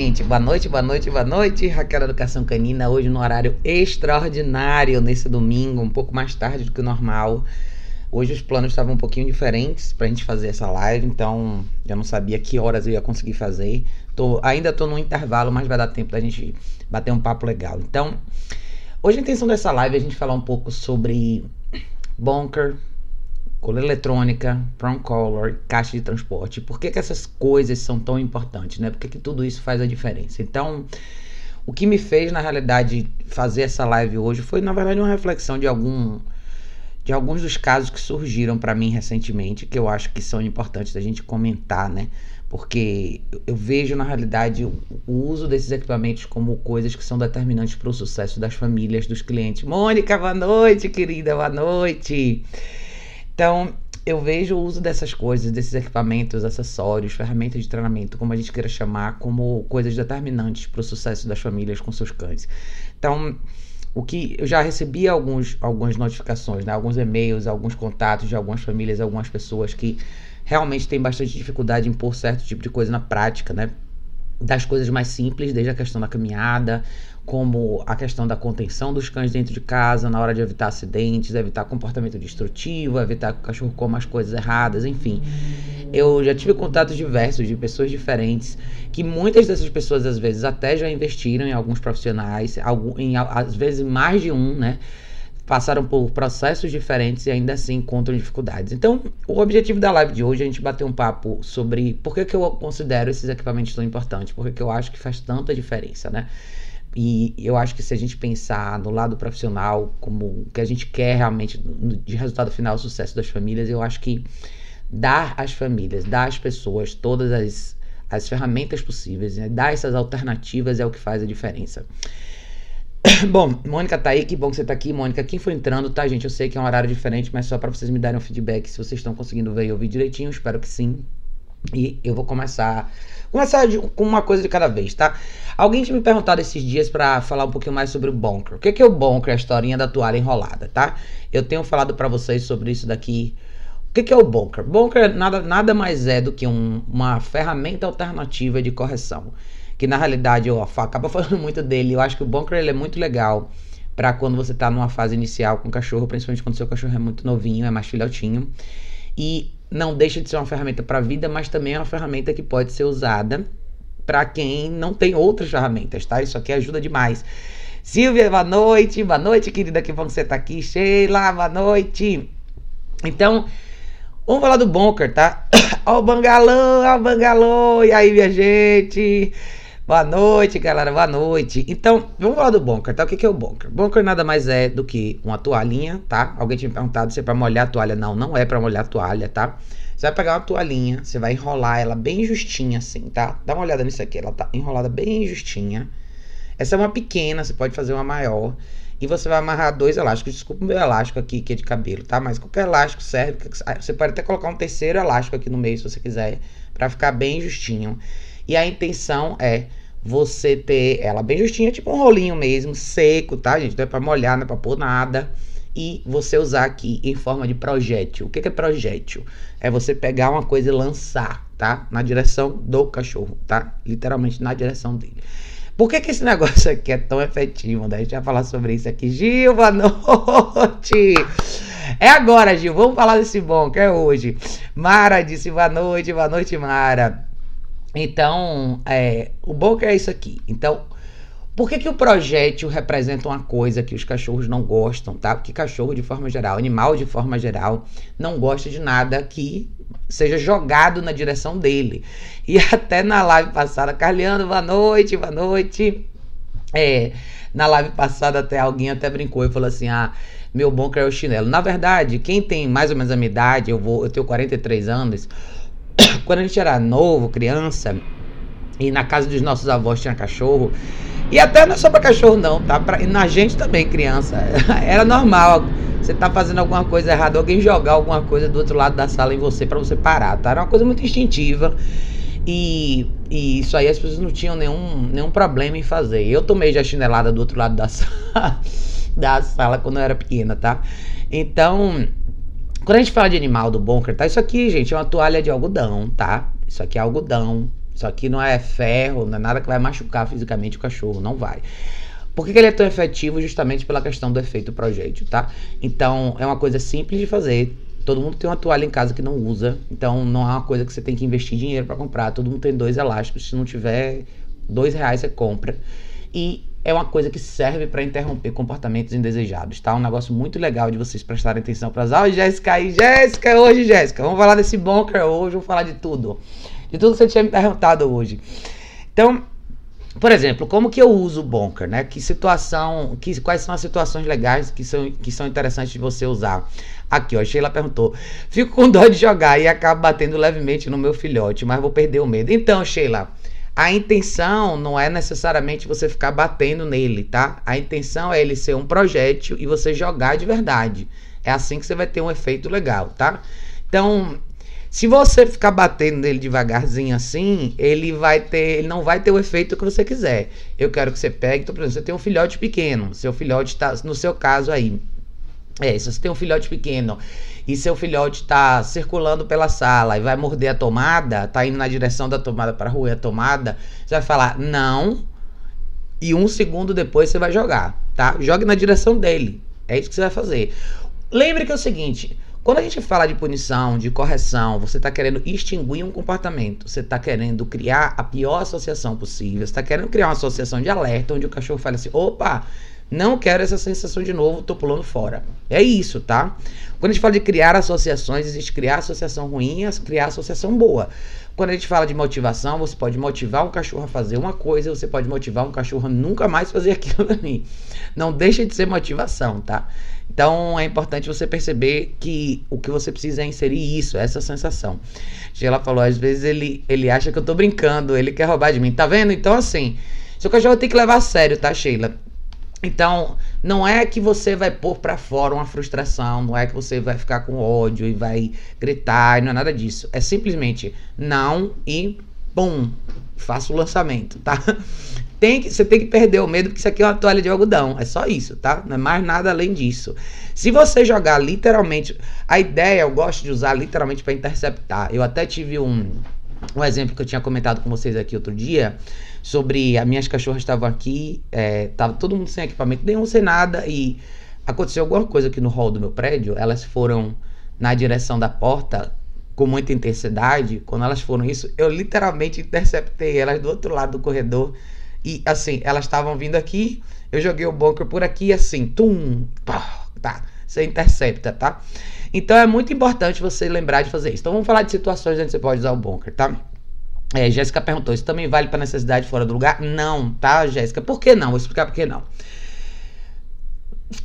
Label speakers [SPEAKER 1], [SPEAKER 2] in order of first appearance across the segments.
[SPEAKER 1] Gente, boa noite, boa noite, boa noite. Raquel Educação Canina, hoje no horário extraordinário, nesse domingo, um pouco mais tarde do que o normal. Hoje os planos estavam um pouquinho diferentes pra gente fazer essa live, então eu não sabia que horas eu ia conseguir fazer. Tô, ainda tô no intervalo, mas vai dar tempo da gente bater um papo legal. Então, hoje a intenção dessa live é a gente falar um pouco sobre bunker, coleira eletrônica, prong collar, caixa de transporte. Por que, que essas coisas são tão importantes, né? Por que, que tudo isso faz a diferença? Então, o que me fez, na realidade, fazer essa live hoje foi, na verdade, uma reflexão de algum de alguns dos casos que surgiram para mim recentemente, que eu acho que são importantes da gente comentar, né? Porque eu vejo, na realidade, o uso desses equipamentos como coisas que são determinantes para o sucesso das famílias, dos clientes. Mônica, boa noite, querida, boa noite. Então, eu vejo o uso dessas coisas, desses equipamentos, acessórios, ferramentas de treinamento, como a gente queira chamar, como coisas determinantes para o sucesso das famílias com seus cães. Então, o que eu já recebi alguns, algumas notificações, né? alguns e-mails, alguns contatos de algumas famílias, algumas pessoas que realmente têm bastante dificuldade em pôr certo tipo de coisa na prática, né? Das coisas mais simples, desde a questão da caminhada, como a questão da contenção dos cães dentro de casa, na hora de evitar acidentes, evitar comportamento destrutivo, evitar que o cachorro coma as coisas erradas, enfim. Eu já tive contatos diversos de pessoas diferentes, que muitas dessas pessoas às vezes até já investiram em alguns profissionais, em, às vezes mais de um, né? Passaram por processos diferentes e ainda assim encontram dificuldades. Então, o objetivo da live de hoje é a gente bater um papo sobre por que, que eu considero esses equipamentos tão importantes, por que, que eu acho que faz tanta diferença, né? E eu acho que se a gente pensar no lado profissional, como o que a gente quer realmente de resultado final, o sucesso das famílias, eu acho que dar às famílias, dar às pessoas todas as, as ferramentas possíveis, né? dar essas alternativas é o que faz a diferença. Bom, Mônica tá aí, que bom que você tá aqui, Mônica. Quem foi entrando, tá, gente? Eu sei que é um horário diferente, mas só para vocês me darem um feedback se vocês estão conseguindo ver e ouvir direitinho, espero que sim. E eu vou começar começar de, com uma coisa de cada vez, tá? Alguém tinha me perguntado esses dias para falar um pouquinho mais sobre o bunker. O que, que é o bunker, a historinha da toalha enrolada, tá? Eu tenho falado para vocês sobre isso daqui. O que, que é o bunker? Bunker nada, nada mais é do que um, uma ferramenta alternativa de correção. Que na realidade eu acaba falando muito dele. Eu acho que o bunker ele é muito legal para quando você tá numa fase inicial com o cachorro, principalmente quando seu cachorro é muito novinho, é mais filhotinho. E não deixa de ser uma ferramenta para a vida, mas também é uma ferramenta que pode ser usada para quem não tem outras ferramentas, tá? Isso aqui ajuda demais. Silvia, boa noite. Boa noite, querida, que bom que você tá aqui. Sheila, boa noite. Então, vamos falar do bunker, tá? Ó o bangalô, ó o bangalô. E aí, minha gente? Boa noite, galera. Boa noite. Então, vamos falar do bunker, tá? O que, é o bunker? Bunker nada mais é do que uma toalhinha, tá? Alguém tinha perguntado se é pra molhar a toalha. Não, não é pra molhar a toalha, tá? Você vai pegar uma toalhinha, você vai enrolar ela bem justinha assim, tá? Dá uma olhada nisso aqui, ela tá enrolada bem justinha. Essa é uma pequena, você pode fazer uma maior. E você vai amarrar dois elásticos. Desculpa o meu elástico aqui, que é de cabelo, tá? Mas qualquer elástico serve. Você pode até colocar um terceiro elástico aqui no meio, se você quiser, para ficar bem justinho. E a intenção é você ter ela bem justinha, tipo um rolinho mesmo, seco, tá, gente? Não é pra molhar, não é pra pôr nada. E você usar aqui em forma de projétil. O que é projétil? É você pegar uma coisa e lançar, tá? Na direção do cachorro, tá? Literalmente na direção dele. Por que, que esse negócio aqui é tão efetivo? Né? A gente vai falar sobre isso aqui. Gil, boa noite! É agora, Gil. Vamos falar desse bom, que é hoje. Mara disse boa noite, boa noite, Mara. Então, é, o bunker é isso aqui. Então, por que, que o projétil representa uma coisa que os cachorros não gostam, tá? Porque cachorro, de forma geral, animal de forma geral, não gosta de nada que seja jogado na direção dele. E até na live passada, Carleando, boa noite, boa noite. É, na live passada até alguém até brincou e falou assim: "Ah, meu bunker é o chinelo". Na verdade, quem tem mais ou menos a minha idade, eu vou, eu tenho 43 anos, quando a gente era novo, criança, e na casa dos nossos avós tinha cachorro, e até não é só pra cachorro não, tá? Pra, e na gente também, criança. Era normal. Você tá fazendo alguma coisa errada, alguém jogar alguma coisa do outro lado da sala em você para você parar, tá? Era uma coisa muito instintiva. E, e, isso aí as pessoas não tinham nenhum, nenhum problema em fazer. Eu tomei já chinelada do outro lado da sala, da sala quando eu era pequena, tá? Então, quando a gente fala de animal do bunker, tá? Isso aqui, gente, é uma toalha de algodão, tá? Isso aqui é algodão. Isso aqui não é ferro, não é nada que vai machucar fisicamente o cachorro, não vai. Por que, que ele é tão efetivo? Justamente pela questão do efeito projétil, tá? Então, é uma coisa simples de fazer. Todo mundo tem uma toalha em casa que não usa, então não é uma coisa que você tem que investir dinheiro para comprar. Todo mundo tem dois elásticos. Se não tiver dois reais, você compra. E é uma coisa que serve para interromper comportamentos indesejados, tá? Um negócio muito legal de vocês prestarem atenção para as aulas. Jéssica Jéssica, hoje, Jéssica, vamos falar desse bunker hoje, vamos falar de tudo. De tudo que você tinha me perguntado hoje. Então, por exemplo, como que eu uso o bunker, né? Que situação, que, quais são as situações legais que são, que são interessantes de você usar? Aqui, ó, Sheila perguntou: Fico com dó de jogar e acabo batendo levemente no meu filhote, mas vou perder o medo. Então, Sheila, a intenção não é necessariamente você ficar batendo nele, tá? A intenção é ele ser um projétil e você jogar de verdade. É assim que você vai ter um efeito legal, tá? Então, se você ficar batendo nele devagarzinho assim, ele vai ter, ele não vai ter o efeito que você quiser. Eu quero que você pegue, então, por exemplo, você tem um filhote pequeno, seu filhote está, no seu caso aí, é, se você tem um filhote pequeno e seu filhote está circulando pela sala e vai morder a tomada, tá indo na direção da tomada para roer a tomada, você vai falar não e um segundo depois você vai jogar, tá? Jogue na direção dele. É isso que você vai fazer. Lembre que é o seguinte, quando a gente fala de punição, de correção, você está querendo extinguir um comportamento, você está querendo criar a pior associação possível, você está querendo criar uma associação de alerta onde o cachorro fala assim: opa, não quero essa sensação de novo, tô pulando fora. É isso, tá? Quando a gente fala de criar associações, existe criar associação ruim e criar associação boa. Quando a gente fala de motivação, você pode motivar um cachorro a fazer uma coisa, você pode motivar um cachorro a nunca mais fazer aquilo ali. Não deixa de ser motivação, tá? Então é importante você perceber que o que você precisa é inserir isso, essa sensação. Sheila falou, às vezes ele, ele acha que eu tô brincando, ele quer roubar de mim. Tá vendo? Então, assim, seu cachorro tem que levar a sério, tá, Sheila? Então, não é que você vai pôr para fora uma frustração, não é que você vai ficar com ódio e vai gritar, não é nada disso. É simplesmente não e pum, faça o lançamento, tá? Tem que, você tem que perder o medo porque isso aqui é uma toalha de algodão, é só isso, tá? Não é mais nada além disso. Se você jogar literalmente, a ideia eu gosto de usar literalmente para interceptar. Eu até tive um um exemplo que eu tinha comentado com vocês aqui outro dia sobre as minhas cachorras estavam aqui, é, tava todo mundo sem equipamento nenhum, sem nada, e aconteceu alguma coisa aqui no hall do meu prédio, elas foram na direção da porta com muita intensidade, quando elas foram isso, eu literalmente interceptei elas do outro lado do corredor, e assim, elas estavam vindo aqui, eu joguei o bunker por aqui, assim, tum, pá, tá, você intercepta, tá? Então é muito importante você lembrar de fazer isso. Então vamos falar de situações onde você pode usar o bunker, tá? É, Jéssica perguntou: isso também vale para necessidade fora do lugar? Não, tá, Jéssica? Por que não? Vou explicar por que não.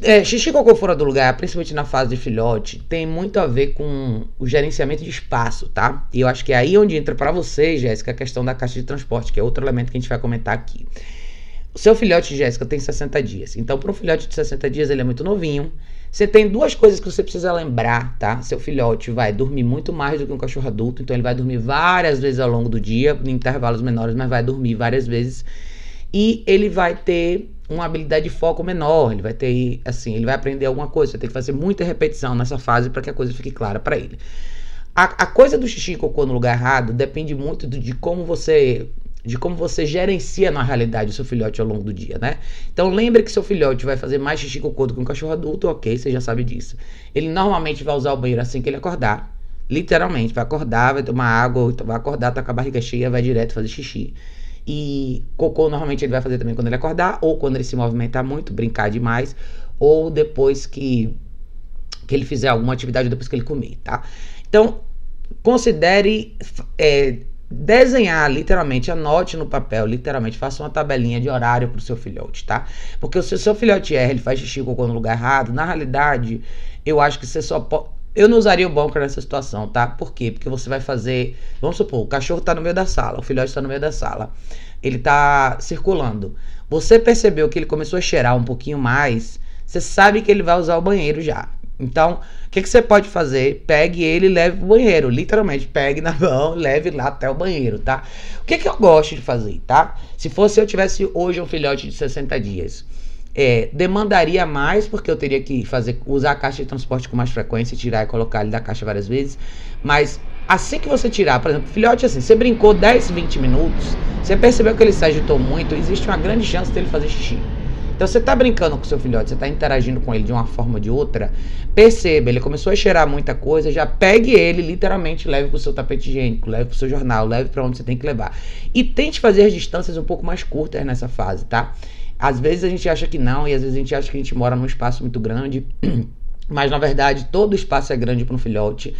[SPEAKER 1] É, xixi cocô fora do lugar, principalmente na fase de filhote, tem muito a ver com o gerenciamento de espaço, tá? E eu acho que é aí onde entra para você, Jéssica, a questão da caixa de transporte, que é outro elemento que a gente vai comentar aqui. O seu filhote, Jéssica, tem 60 dias. Então, para um filhote de 60 dias, ele é muito novinho. Você tem duas coisas que você precisa lembrar, tá? Seu filhote vai dormir muito mais do que um cachorro adulto, então ele vai dormir várias vezes ao longo do dia, em intervalos menores, mas vai dormir várias vezes. E ele vai ter uma habilidade de foco menor, ele vai ter, assim, ele vai aprender alguma coisa, você tem que fazer muita repetição nessa fase para que a coisa fique clara para ele. A, a, coisa do xixi e cocô no lugar errado depende muito de, de como você de como você gerencia na realidade o seu filhote ao longo do dia, né? Então lembre que seu filhote vai fazer mais xixi cocô do que um cachorro adulto, ok, você já sabe disso. Ele normalmente vai usar o banheiro assim que ele acordar. Literalmente, vai acordar, vai tomar água, vai acordar, tá com a barriga cheia, vai direto fazer xixi. E cocô normalmente ele vai fazer também quando ele acordar, ou quando ele se movimentar muito, brincar demais, ou depois que, que ele fizer alguma atividade depois que ele comer, tá? Então, considere é, desenhar, literalmente, anote no papel, literalmente, faça uma tabelinha de horário para o seu filhote, tá? Porque se o seu filhote erra, ele faz xixi cocô no lugar errado, na realidade, eu acho que você só pode. Eu não usaria o bunker nessa situação, tá? Por quê? Porque você vai fazer. Vamos supor, o cachorro tá no meio da sala, o filhote tá no meio da sala. Ele tá circulando. Você percebeu que ele começou a cheirar um pouquinho mais. Você sabe que ele vai usar o banheiro já. Então, o que, que você pode fazer? Pegue ele e leve pro banheiro. Literalmente, pegue na mão, leve lá até o banheiro, tá? O que, que eu gosto de fazer, tá? Se fosse eu tivesse hoje um filhote de 60 dias, é, demandaria mais, porque eu teria que fazer usar a caixa de transporte com mais frequência, tirar e colocar ele da caixa várias vezes. Mas Assim que você tirar, por exemplo, filhote assim, você brincou 10, 20 minutos, você percebeu que ele se agitou muito, existe uma grande chance dele fazer xixi. Então você está brincando com seu filhote, você está interagindo com ele de uma forma ou de outra, perceba, ele começou a cheirar muita coisa, já pegue ele, literalmente, leve para o seu tapete higiênico, leve para o seu jornal, leve para onde você tem que levar. E tente fazer as distâncias um pouco mais curtas nessa fase, tá? Às vezes a gente acha que não, e às vezes a gente acha que a gente mora num espaço muito grande. Mas na verdade todo espaço é grande para um filhote.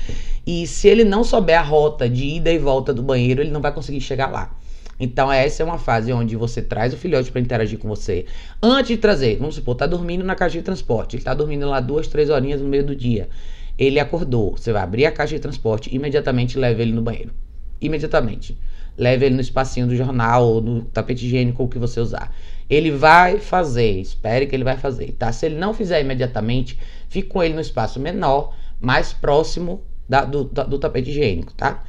[SPEAKER 1] E se ele não souber a rota de ida e volta do banheiro, ele não vai conseguir chegar lá. Então, essa é uma fase onde você traz o filhote para interagir com você. Antes de trazer, vamos supor, tá dormindo na caixa de transporte. Ele tá dormindo lá duas, três horinhas no meio do dia. Ele acordou. Você vai abrir a caixa de transporte imediatamente leva ele no banheiro. Imediatamente. Leve ele no espacinho do jornal ou no tapete higiênico, o que você usar. Ele vai fazer, espere que ele vai fazer, tá? Se ele não fizer imediatamente, fique com ele no espaço menor, mais próximo da, do, do tapete higiênico, tá?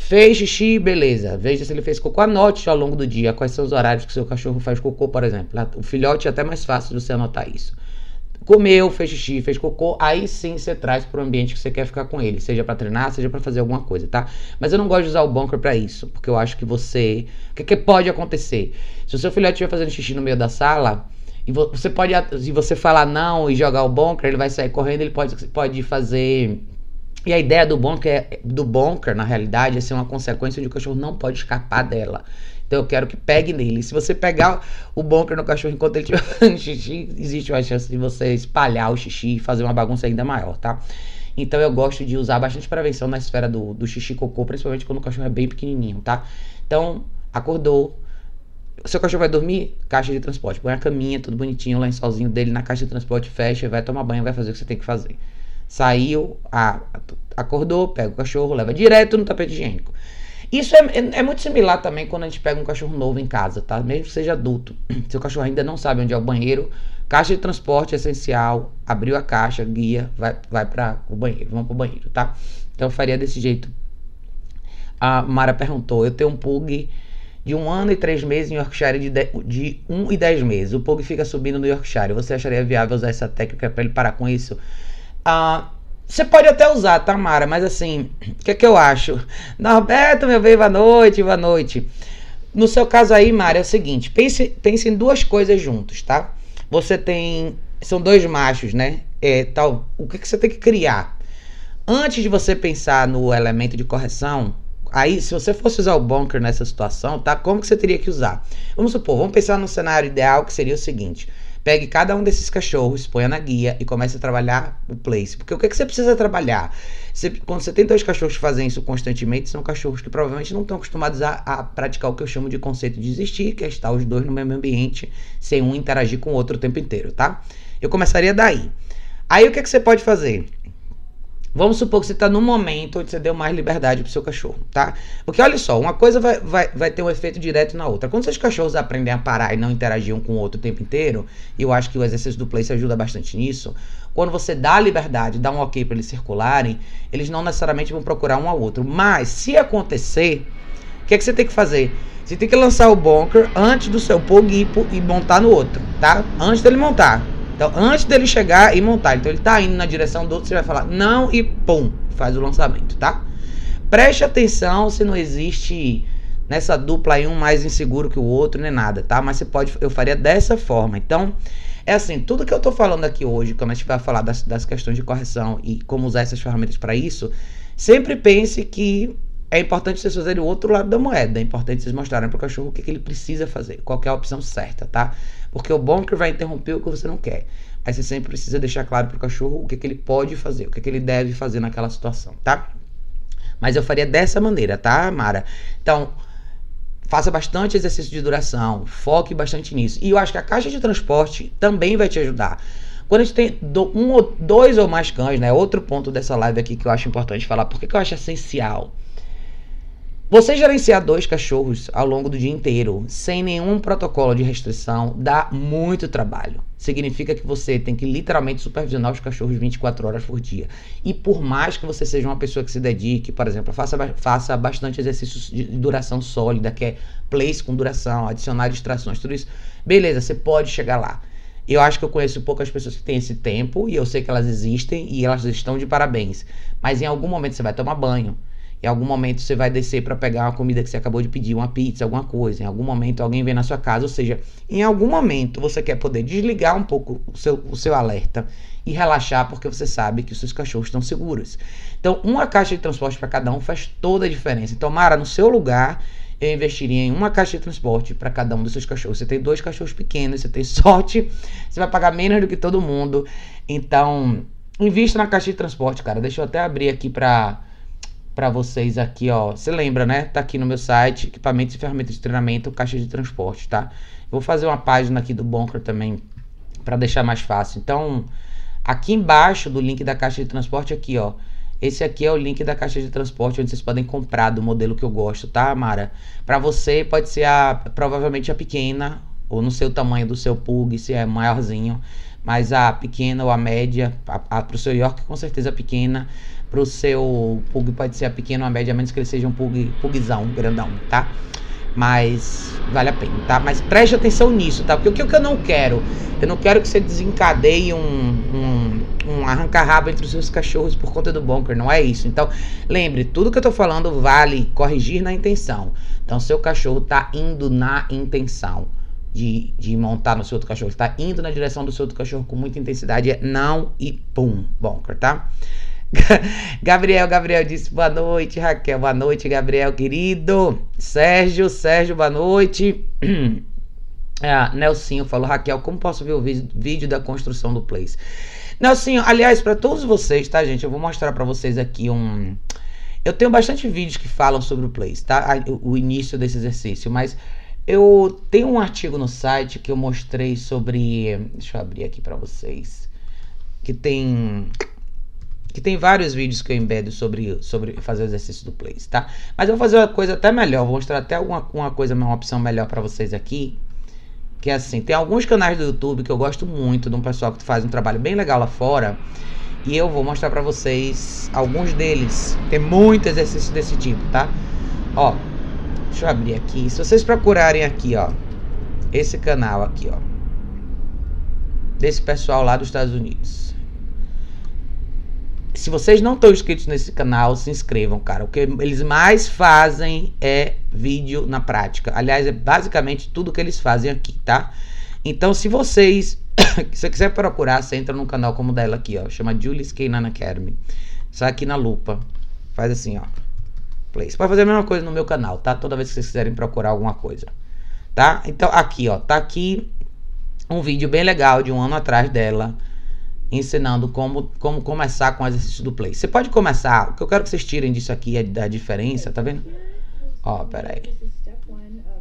[SPEAKER 1] Fez xixi, beleza. Veja se ele fez cocô. Anote ao longo do dia quais são os horários que seu cachorro faz cocô, por exemplo. O filhote é até mais fácil de você anotar isso. Comeu, fez xixi, fez cocô, aí sim você traz para o ambiente que você quer ficar com ele, seja para treinar, seja para fazer alguma coisa, tá? Mas eu não gosto de usar o bunker para isso, porque eu acho que você, o que, que pode acontecer? Se o seu filhote estiver fazendo xixi no meio da sala, e você pode, se você falar não e jogar o bunker, ele vai sair correndo, ele pode, pode fazer e a ideia do bunker, do bunker, na realidade, é ser uma consequência de o cachorro não pode escapar dela. Então eu quero que pegue nele. Se você pegar o bunker no cachorro enquanto ele estiver xixi, existe uma chance de você espalhar o xixi e fazer uma bagunça ainda maior, tá? Então eu gosto de usar bastante prevenção na esfera do, do xixi cocô, principalmente quando o cachorro é bem pequenininho, tá? Então, acordou. Seu cachorro vai dormir? Caixa de transporte. Põe a caminha, tudo bonitinho, o lençolzinho dele na caixa de transporte, fecha, vai tomar banho, vai fazer o que você tem que fazer. Saiu, a, acordou, pega o cachorro, leva direto no tapete higiênico. Isso é, é, é, muito similar também quando a gente pega um cachorro novo em casa, tá? Mesmo que seja adulto. Se o cachorro ainda não sabe onde é o banheiro, caixa de transporte é essencial. Abriu a caixa, guia, vai, vai para o banheiro, vamos para o banheiro, tá? Então eu faria desse jeito. A Mara perguntou: eu tenho um pug de um ano e três meses em Yorkshire de, de, de um e dez meses. O pug fica subindo no Yorkshire. Você acharia viável usar essa técnica para ele parar com isso? Ah, você pode até usar, Tamara, mas assim, o que é que eu acho? Norberto, meu bem, boa noite, boa noite. No seu caso aí, Mara, é o seguinte: pense, pense em duas coisas juntos, tá? Você tem. São dois machos, né? É, tal, o que, que você tem que criar? Antes de você pensar no elemento de correção, aí, se você fosse usar o bunker nessa situação, tá? Como que você teria que usar? Vamos supor, vamos pensar no cenário ideal que seria o seguinte: Pegue cada um desses cachorros, ponha na guia e comece a trabalhar o place. Porque o que, é que você precisa trabalhar? Você, quando você tem dois cachorros que fazem isso constantemente, são cachorros que provavelmente não estão acostumados a, a, praticar o que eu chamo de conceito de existir, que é estar os dois no mesmo ambiente, sem um interagir com o outro o tempo inteiro, tá? Eu começaria daí. Aí o que, é que você pode fazer? Vamos supor que você está num momento onde você deu mais liberdade pro seu cachorro, tá? Porque olha só, uma coisa vai, vai, vai ter um efeito direto na outra. Quando seus cachorros aprendem a parar e não interagir um com o outro o tempo inteiro, e eu acho que o exercício do place ajuda bastante nisso, quando você dá liberdade, dá um ok para eles circularem, eles não necessariamente vão procurar um ao outro. Mas se acontecer, o que, é que você tem que fazer? Você tem que lançar o bunker antes do seu pug e montar no outro, tá? Antes dele montar. Então, antes dele chegar e montar, então ele tá indo na direção do outro, você vai falar não e pum, faz o lançamento, tá? Preste atenção se não existe nessa dupla aí um mais inseguro que o outro, nem nada, tá? Mas você pode, eu faria dessa forma. Então, é assim, tudo que eu tô falando aqui hoje, quando a gente vai falar das, das questões de correção e como usar essas ferramentas para isso, sempre pense que é importante vocês fazerem o outro lado da moeda. É importante vocês mostrarem para o cachorro o que, que ele precisa fazer, qual é a opção certa, tá? Porque o bunker vai interromper o que você não quer. Aí você sempre precisa deixar claro para o cachorro o que, que ele pode fazer, o que, que ele deve fazer naquela situação, tá? Mas eu faria dessa maneira, tá, Mara? Então, faça bastante exercício de duração, foque bastante nisso. E eu acho que a caixa de transporte também vai te ajudar. Quando a gente tem um ou dois ou mais cães, né? Outro ponto dessa live aqui que eu acho importante falar, porque que eu acho essencial você gerenciar dois cachorros ao longo do dia inteiro, sem nenhum protocolo de restrição, dá muito trabalho. Significa que você tem que literalmente supervisionar os cachorros 24 horas por dia. E por mais que você seja uma pessoa que se dedique, por exemplo, faça, faça bastante exercícios de duração sólida, que é place com duração, adicionar distrações, tudo isso, beleza, você pode chegar lá. Eu acho que eu conheço poucas pessoas que têm esse tempo e eu sei que elas existem e elas estão de parabéns. Mas em algum momento você vai tomar banho Em algum momento você vai descer para pegar uma comida que você acabou de pedir, uma pizza, alguma coisa. Em algum momento alguém vem na sua casa, ou seja, em algum momento você quer poder desligar um pouco o seu, o seu alerta e relaxar porque você sabe que os seus cachorros estão seguros. Então, uma caixa de transporte para cada um faz toda a diferença. Então, Mara, no seu lugar, eu investiria em uma caixa de transporte para cada um dos seus cachorros. Você tem dois cachorros pequenos, você tem sorte, você vai pagar menos do que todo mundo. Então, invista na caixa de transporte, cara. Deixa eu até abrir aqui para para vocês aqui, ó. Você lembra, né? Tá aqui no meu site, equipamentos e ferramentas de treinamento, caixa de transporte, tá? Vou fazer uma página aqui do Bunker também para deixar mais fácil. Então, aqui embaixo do link da caixa de transporte aqui, ó. Esse aqui é o link da caixa de transporte onde vocês podem comprar do modelo que eu gosto, tá, Mara? Para você pode ser a provavelmente a pequena ou no seu tamanho do seu pug, se é maiorzinho, mas a pequena ou a média, a, a pro seu York com certeza pequena, pro seu pug pode ser a pequena ou a média, a menos que ele seja um pug pugzão, grandão, tá? Mas vale a pena, tá? Mas preste atenção nisso, tá? Porque o que eu não quero? Eu não quero que você desencadeie um, um, um arranca-rabo entre os seus cachorros por conta do bunker, não é isso. Então, lembre, tudo que eu tô falando vale corrigir na intenção. Então, seu cachorro tá indo na intenção de, de montar no seu outro cachorro. Está indo na direção do seu outro cachorro com muita intensidade. É não e pum, bunker, tá? Gabriel, Gabriel disse boa noite, Raquel, boa noite, Gabriel, querido. Sérgio, Sérgio, boa noite. Ah, Nelsinho falou, Raquel, como posso ver o vídeo da construção do Place? Nelsinho, aliás, para todos vocês, tá, gente? Eu vou mostrar para vocês aqui um. Eu tenho bastante vídeos que falam sobre o Place, tá? O início desse exercício, mas eu tenho um artigo no site que eu mostrei sobre. Deixa eu abrir aqui para vocês. Que tem que tem vários vídeos que eu embedo sobre, sobre fazer o exercício do place, tá? Mas eu vou fazer uma coisa até melhor, vou mostrar até alguma uma coisa, uma opção melhor para vocês aqui. Que é assim, tem alguns canais do YouTube que eu gosto muito de um pessoal que faz um trabalho bem legal lá fora. E eu vou mostrar para vocês alguns deles. Tem muito exercício desse tipo, tá? Ó, deixa eu abrir aqui. Se vocês procurarem aqui, ó, esse canal aqui, ó, desse pessoal lá dos Estados Unidos se vocês não estão inscritos nesse canal, se inscrevam, cara. O que eles mais fazem é vídeo na prática. Aliás, é basicamente tudo que eles fazem aqui, tá? Então, se vocês se você quiser procurar, você entra num canal como o dela aqui, ó. Chama Julie Kanan Academy. Só aqui na lupa. Faz assim, ó. Play. Você pode fazer a mesma coisa no meu canal, tá? Toda vez que vocês quiserem procurar alguma coisa. Tá? Então, aqui, ó. Tá aqui um vídeo bem legal de um ano atrás dela ensinando como, como começar com o exercício do play. Você pode começar, o que eu quero que vocês tirem disso aqui é da diferença, tá vendo? Ó, pera aí.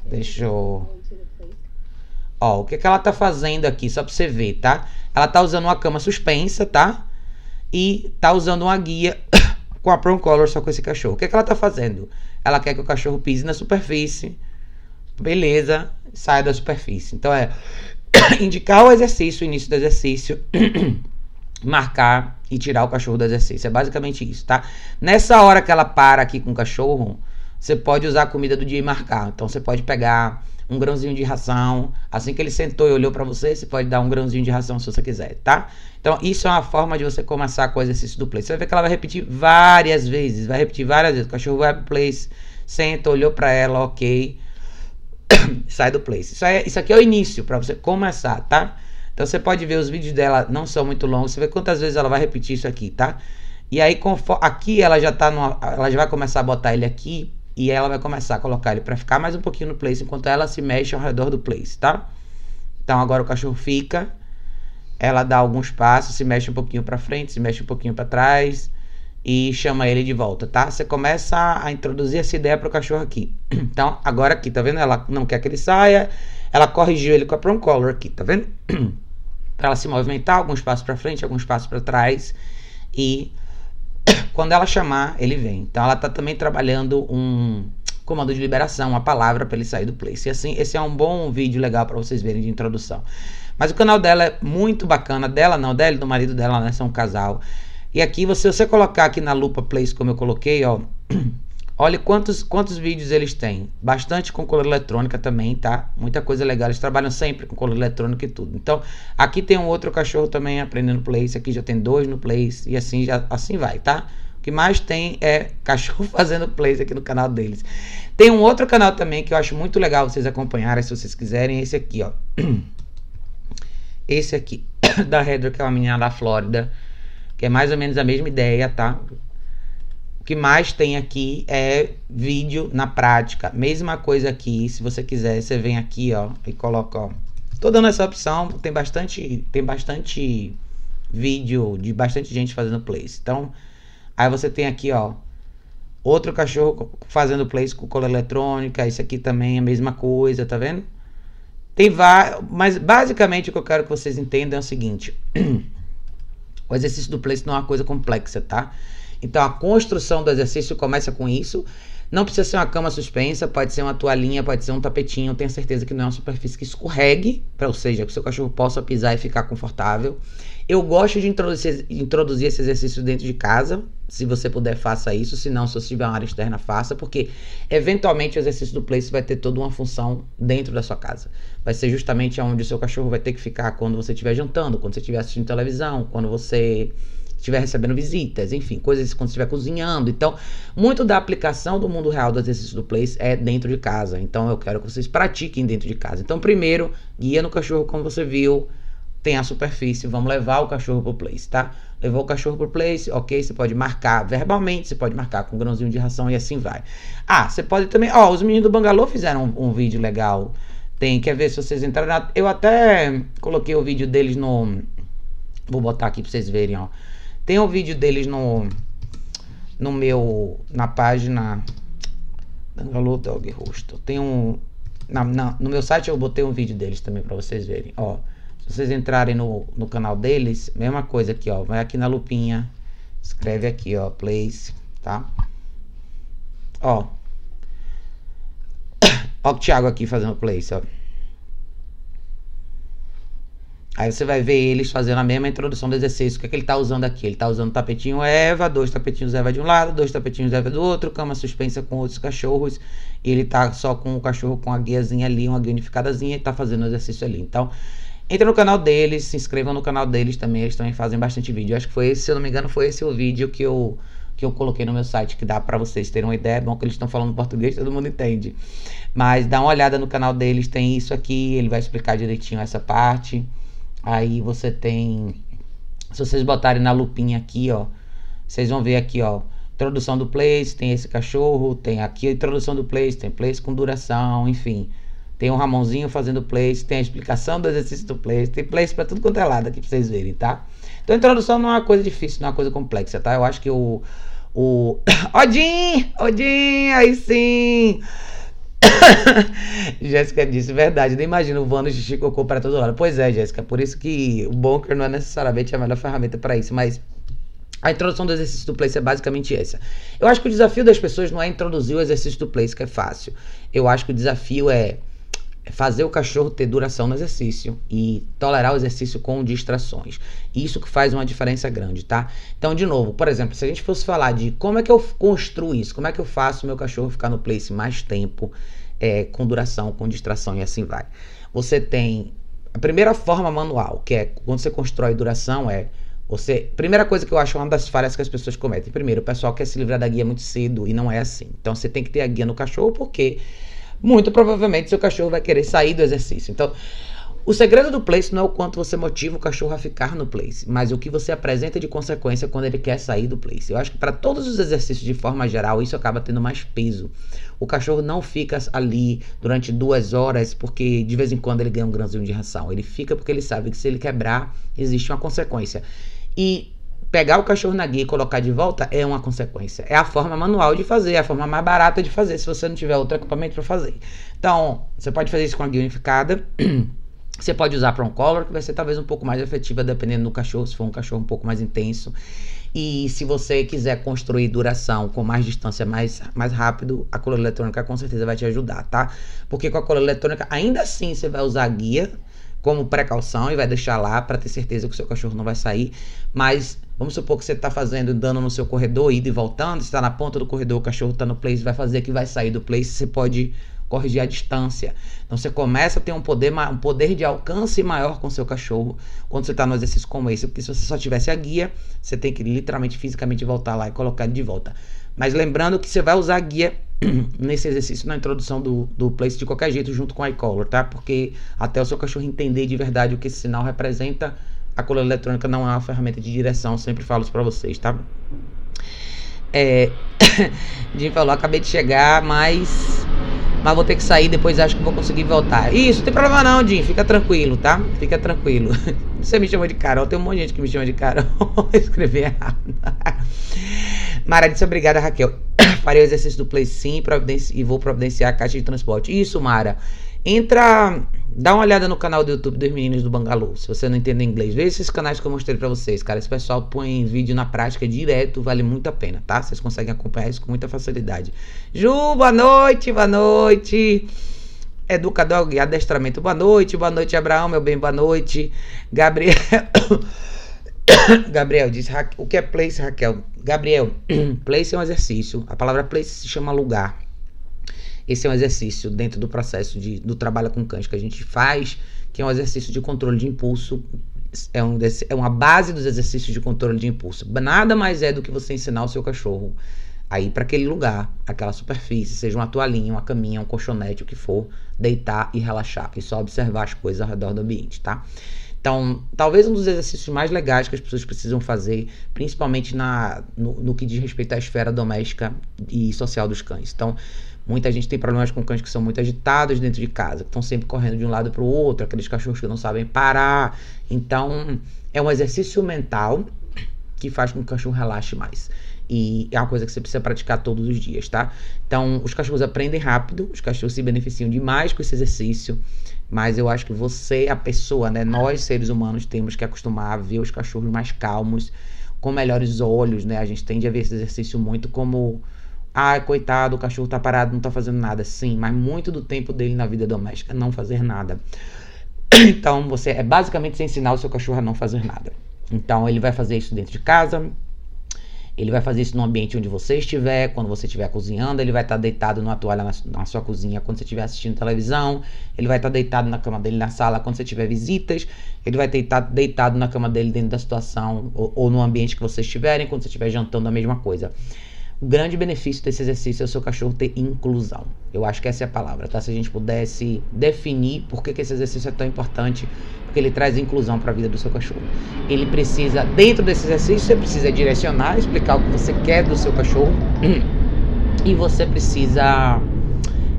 [SPEAKER 1] Deixa eu... Ó, o que, que ela tá fazendo aqui, só pra você ver, tá? Ela tá usando uma cama suspensa, tá? E tá usando uma guia com a Prom Color só com esse cachorro. O que, que ela tá fazendo? Ela quer que o cachorro pise na superfície. Beleza, saia da superfície. Então é indicar o exercício, o início do exercício. marcar e tirar o cachorro do exercício. É basicamente isso, tá? Nessa hora que ela para aqui com o cachorro, você pode usar a comida do dia e marcar. Então você pode pegar um grãozinho de ração. Assim que ele sentou e olhou para você, você pode dar um grãozinho de ração se você quiser, tá? Então isso é uma forma de você começar com o exercício do place. Você vai ver que ela vai repetir várias vezes, vai repetir várias vezes. O cachorro vai pro place, senta, olhou para ela, ok. Sai do place. Isso, é, isso aqui é o início para você começar, tá? Então você pode ver os vídeos dela, não são muito longos. Você vê quantas vezes ela vai repetir isso aqui, tá? E aí aqui ela já tá ela já vai começar a botar ele aqui e ela vai começar a colocar ele para ficar mais um pouquinho no place enquanto ela se mexe ao redor do place, tá? Então agora o cachorro fica, ela dá alguns passos, se mexe um pouquinho para frente, se mexe um pouquinho para trás e chama ele de volta, tá? Você começa a introduzir essa ideia pro cachorro aqui. Então, agora aqui, tá vendo? Ela não quer que ele saia, ela corrigiu ele com a prong collar aqui, tá vendo? para ela se movimentar, alguns passos para frente, alguns passos para trás e quando ela chamar, ele vem. Então ela está também trabalhando um comando de liberação, uma palavra para ele sair do place. E assim, esse é um bom vídeo legal para vocês verem de introdução. Mas o canal dela é muito bacana, dela não, dela e do marido dela, né, são um casal. E aqui, você, você colocar aqui na lupa place, como eu coloquei, ó, Olha quantos, quantos vídeos eles têm. Bastante com color eletrônica também, tá? Muita coisa legal. Eles trabalham sempre com color eletrônica e tudo. Então, aqui tem um outro cachorro também aprendendo place. Aqui já tem dois no place. E assim, já, assim vai, tá? Que mais tem é cachorro fazendo plays aqui no canal deles. Tem um outro canal também que eu acho muito legal vocês acompanharem, se vocês quiserem, esse aqui, ó. Esse aqui, da Heather, que é uma menina da Flórida, que é mais ou menos a mesma ideia, tá? O que mais tem aqui é vídeo na prática. Mesma coisa aqui, se você quiser, você vem aqui, ó, e coloca, ó. Tô dando essa opção, tem bastante, tem bastante vídeo de bastante gente fazendo plays. Então, aí você tem aqui, ó, outro cachorro fazendo plays com cola eletrônica. Esse aqui também é a mesma coisa, tá vendo? Tem vários, mas basicamente o que eu quero que vocês entendam é o seguinte: o exercício do place não é uma coisa complexa, tá? Então a construção do exercício começa com isso. Não precisa ser uma cama suspensa, pode ser uma toalhinha, pode ser um tapetinho. Tenha certeza que não é uma superfície que escorregue, para ou seja, que o seu cachorro possa pisar e ficar confortável. Eu gosto de introduzir, introduzir esse exercício dentro de casa. Se você puder, faça isso. Se não, se você tiver uma área externa, faça. Porque, eventualmente, o exercício do place vai ter toda uma função dentro da sua casa. Vai ser justamente onde o seu cachorro vai ter que ficar quando você estiver jantando, quando você estiver assistindo televisão, quando você estiver recebendo visitas, enfim, coisas quando estiver cozinhando. Então, muito da aplicação do mundo real do exercício do place é dentro de casa. Então, eu quero que vocês pratiquem dentro de casa. Então, primeiro, guia no cachorro como você viu, tem a superfície, vamos levar o cachorro pro place, tá? Levou o cachorro pro place, ok, você pode marcar verbalmente, você pode marcar com um grãozinho de ração e assim vai. Ah, você pode também, ó, os meninos do Bangalô fizeram um, um vídeo legal. Tem, quer ver se vocês entraram, eu até coloquei o vídeo deles no, vou botar aqui pra vocês verem, ó. Tem o um vídeo deles no no meu na página Bangalô Dog Rosto. Tem um na, na, no meu site eu botei um vídeo deles também para vocês verem, ó. Vocês entrarem no, no canal deles, mesma coisa aqui, ó. Vai aqui na lupinha, escreve aqui, ó, place, tá? Ó. Ó o Thiago aqui fazendo place, ó. Aí você vai ver eles fazendo a mesma introdução do exercício. O que, é que ele está usando aqui? Ele está usando tapetinho Eva, dois tapetinhos Eva de um lado, dois tapetinhos Eva do outro, cama suspensa com outros cachorros. E ele está só com o cachorro com a guiazinha ali, uma guia unificadazinha, e está fazendo o exercício ali. Então, entra no canal deles, se inscrevam no canal deles também, eles também fazem bastante vídeo. Eu acho que foi esse, se eu não me engano, foi esse o vídeo que eu que eu coloquei no meu site, que dá para vocês terem uma ideia. É bom que eles estão falando português, todo mundo entende. Mas dá uma olhada no canal deles, tem isso aqui, ele vai explicar direitinho essa parte. Aí você tem. Se vocês botarem na lupinha aqui, ó, vocês vão ver aqui, ó. Introdução do place, tem esse cachorro, tem aqui a introdução do place, tem place com duração, enfim. Tem o Ramonzinho fazendo place, tem a explicação do exercício do place, tem place para tudo quanto é lado aqui pra vocês verem, tá? Então a introdução não é uma coisa difícil, não é uma coisa complexa, tá? Eu acho que o. O. Odin! Odin! Aí sim! Jéssica disse, verdade, nem imagino voando xixi cocô para toda hora. Pois é, Jéssica, por isso que o bunker não é necessariamente a melhor ferramenta para isso, mas a introdução do exercício do place é basicamente essa. Eu acho que o desafio das pessoas não é introduzir o exercício do place, que é fácil. Eu acho que o desafio é fazer o cachorro ter duração no exercício e tolerar o exercício com distrações. Isso que faz uma diferença grande, tá? Então, de novo, por exemplo, se a gente fosse falar de como é que eu construo isso, como é que eu faço meu cachorro ficar no place mais tempo, é, com duração, com distração e assim vai. Você tem a primeira forma manual, que é quando você constrói duração, é você. Primeira coisa que eu acho uma das falhas que as pessoas cometem. Primeiro, o pessoal quer se livrar da guia muito cedo e não é assim. Então você tem que ter a guia no cachorro porque muito provavelmente seu cachorro vai querer sair do exercício. Então, o segredo do place não é o quanto você motiva o cachorro a ficar no place, mas o que você apresenta de consequência quando ele quer sair do place. Eu acho que para todos os exercícios de forma geral, isso acaba tendo mais peso. O cachorro não fica ali durante duas horas porque de vez em quando ele ganha um grãozinho de ração. Ele fica porque ele sabe que se ele quebrar, existe uma consequência. E pegar o cachorro na guia e colocar de volta é uma consequência. É a forma manual de fazer, é a forma mais barata de fazer, se você não tiver outro equipamento para fazer. Então, você pode fazer isso com a guia unificada. Você pode usar para um collar, que vai ser talvez um pouco mais efetiva, dependendo do cachorro, se for um cachorro um pouco mais intenso. E se você quiser construir duração com mais distância, mais, mais rápido, a cola eletrônica com certeza vai te ajudar, tá? Porque com a cola eletrônica, ainda assim, você vai usar a guia como precaução e vai deixar lá para ter certeza que o seu cachorro não vai sair. Mas vamos supor que você está fazendo dano no seu corredor, indo e voltando, está na ponta do corredor, o cachorro está no place, vai fazer que vai sair do place, você pode corrigir a distância. Então você começa a ter um poder, um poder de alcance maior com seu cachorro quando você está no exercício como esse, porque se você só tivesse a guia, você tem que literalmente fisicamente voltar lá e colocar ele de volta. Mas lembrando que você vai usar a guia nesse exercício na introdução do, do place de qualquer jeito junto com o iColor, tá? Porque até o seu cachorro entender de verdade o que esse sinal representa, a cola eletrônica não é uma ferramenta de direção, sempre falo isso para vocês, tá? É, Jim falou, acabei de chegar, mas mas vou ter que sair, depois acho que vou conseguir voltar. Isso, não tem problema não, Jim, fica tranquilo, tá? Fica tranquilo. Você me chamou de Carol, tem um monte de gente que me chama de Carol. Escrevi errado. Mara disse obrigada, Raquel. Farei o exercício do Play sim e vou providenciar a caixa de transporte. Isso, Mara. Entra, dá uma olhada no canal do YouTube dos meninos do Bangalô, se você não entende inglês. Veja esses canais que eu mostrei para vocês, cara. Esse pessoal põe vídeo na prática direto, vale muito a pena, tá? Vocês conseguem acompanhar isso com muita facilidade. Ju, boa noite, boa noite. Educador, adestramento, boa noite, boa noite, Abraão, meu bem, boa noite. Gabriel. Gabriel diz: o que é place, Raquel? Gabriel, place é um exercício. A palavra place se chama lugar. Esse é um exercício dentro do processo de, do trabalho com cães que a gente faz, que é um exercício de controle de impulso. É, um, é uma base dos exercícios de controle de impulso. Nada mais é do que você ensinar o seu cachorro a ir para aquele lugar, aquela superfície, seja uma toalhinha, uma caminha, um colchonete, o que for, deitar e relaxar e só observar as coisas ao redor do ambiente, tá? Então, talvez um dos exercícios mais legais que as pessoas precisam fazer, principalmente na, no, no que diz respeito à esfera doméstica e social dos cães. Então, Muita gente tem problemas com cães que são muito agitados dentro de casa, que estão sempre correndo de um lado para o outro, aqueles cachorros que não sabem parar. Então, é um exercício mental que faz com que o cachorro relaxe mais. E é uma coisa que você precisa praticar todos os dias, tá? Então, os cachorros aprendem rápido, os cachorros se beneficiam demais com esse exercício. Mas eu acho que você, a pessoa, né? Nós, seres humanos, temos que acostumar a ver os cachorros mais calmos, com melhores olhos, né? A gente tende a ver esse exercício muito como ah, coitado, o cachorro tá parado, não tá fazendo nada. Sim, mas muito do tempo dele na vida doméstica não fazer nada. Então, você é basicamente ensinar o seu cachorro a não fazer nada. Então, ele vai fazer isso dentro de casa, ele vai fazer isso no ambiente onde você estiver, quando você estiver cozinhando, ele vai estar tá deitado numa toalha na, na, sua cozinha quando você estiver assistindo televisão, ele vai estar tá deitado na cama dele na sala quando você tiver visitas, ele vai estar deitado na cama dele dentro da situação ou, ou no ambiente que vocês estiverem, quando você estiver jantando a mesma coisa. O grande benefício desse exercício é o seu cachorro ter inclusão. Eu acho que essa é a palavra, tá? Se a gente pudesse definir por que, que esse exercício é tão importante, porque ele traz inclusão para a vida do seu cachorro. Ele precisa, dentro desse exercício, você precisa direcionar, explicar o que você quer do seu cachorro. E você precisa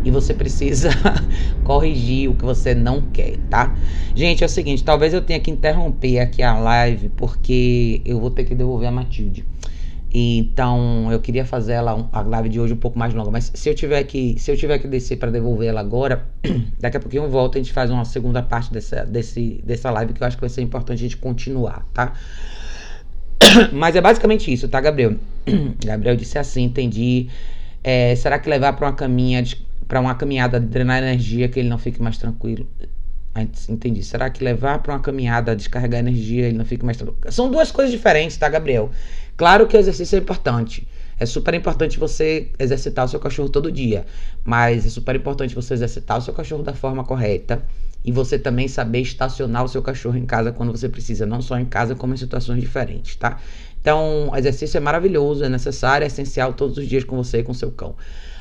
[SPEAKER 1] e você precisa corrigir o que você não quer, tá? Gente, é o seguinte, talvez eu tenha que interromper aqui a live porque eu vou ter que devolver a Matilde. Então, eu queria fazer ela a live de hoje um pouco mais longa, mas se eu tiver que, se eu tiver que descer para devolver ela agora, daqui a pouquinho eu volto, a gente faz uma segunda parte dessa desse dessa live que eu acho que vai ser importante a gente continuar, tá? Mas é basicamente isso, tá, Gabriel? Gabriel disse assim, entendi. É, será que levar para uma caminha para uma caminhada drenar energia que ele não fique mais tranquilo? Entendi. Será que levar para uma caminhada descarregar energia ele não fica mais? São duas coisas diferentes, tá, Gabriel? Claro que o exercício é importante. É super importante você exercitar o seu cachorro todo dia, mas é super importante você exercitar o seu cachorro da forma correta e você também saber estacionar o seu cachorro em casa quando você precisa, não só em casa, como em situações diferentes, tá? Então, exercício é maravilhoso, é necessário, é essencial todos os dias com você e com seu cão.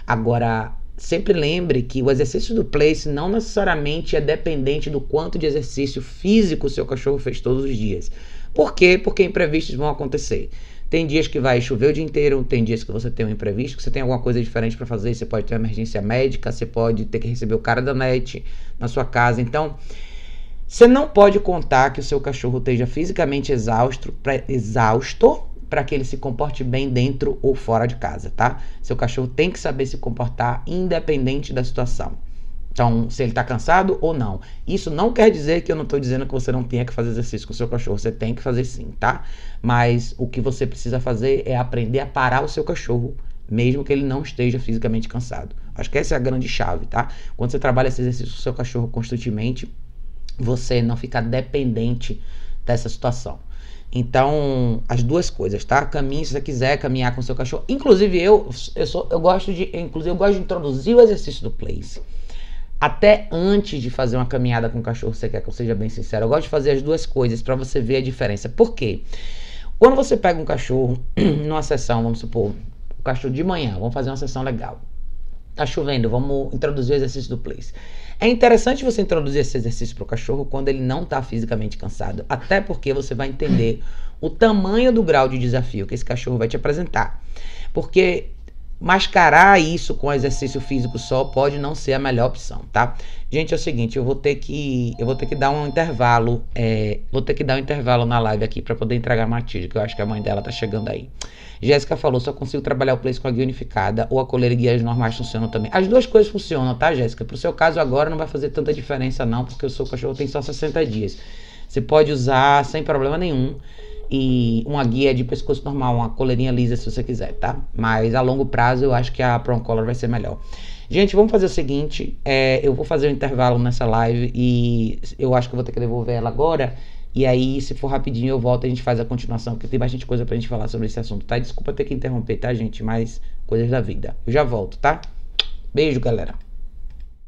[SPEAKER 1] Agora, sempre lembre que o exercício do place não necessariamente é dependente do quanto de exercício físico o seu cachorro fez todos os dias. Por quê? Porque imprevistos vão acontecer. Tem dias que vai chover o dia inteiro, tem dias que você tem um imprevisto, que você tem alguma coisa diferente para fazer, você pode ter uma emergência médica, você pode ter que receber o cara da net na sua casa. Então, você não pode contar que o seu cachorro esteja fisicamente exausto, exausto para que ele se comporte bem dentro ou fora de casa, tá? Seu cachorro tem que saber se comportar independente da situação. Então, se ele está cansado ou não. Isso não quer dizer que eu não estou dizendo que você não tenha que fazer exercício com o seu cachorro. Você tem que fazer sim, tá? Mas o que você precisa fazer é aprender a parar o seu cachorro, mesmo que ele não esteja fisicamente cansado. Acho que essa é a grande chave, tá? Quando você trabalha esse exercício com o seu cachorro constantemente, você não fica dependente dessa situação. Então, as duas coisas, tá? Caminhe se você quiser caminhar com seu cachorro. Inclusive, eu, eu, sou, eu gosto de. Inclusive, eu gosto de introduzir o exercício do place até antes de fazer uma caminhada com o cachorro, você quer que eu seja bem sincero. Eu gosto de fazer as duas coisas para você ver a diferença. Por quê? Quando você pega um cachorro numa sessão, vamos supor, o cachorro de manhã, vamos fazer uma sessão legal. Tá chovendo, vamos introduzir o exercício do place. É interessante você introduzir esse exercício para o cachorro quando ele não está fisicamente cansado, até porque você vai entender o tamanho do grau de desafio que esse cachorro vai te apresentar. Porque mascarar isso com exercício físico só pode não ser a melhor opção, tá? Gente, é o seguinte, eu vou ter que eu vou ter que dar um intervalo, é, vou ter que dar um intervalo na live aqui para poder entregar a Matilde, que eu acho que a mãe dela tá chegando aí. Jéssica falou, só consigo trabalhar o place com a guia unificada ou a coleira e guias normais funcionam também. As duas coisas funcionam, tá, Jéssica? Pro seu caso agora não vai fazer tanta diferença não, porque o seu cachorro tem só 60 dias. Você pode usar sem problema nenhum e uma guia de pescoço normal, uma coleirinha lisa se você quiser, tá? Mas a longo prazo eu acho que a Prong Collar vai ser melhor. Gente, vamos fazer o seguinte: é, eu vou fazer um intervalo nessa live e eu acho que eu vou ter que devolver ela agora. E aí, se for rapidinho, eu volto e a gente faz a continuação, porque tem bastante coisa pra gente falar sobre esse assunto, tá? Desculpa ter que interromper, tá, gente? Mas coisas da vida. Eu já volto, tá? Beijo, galera.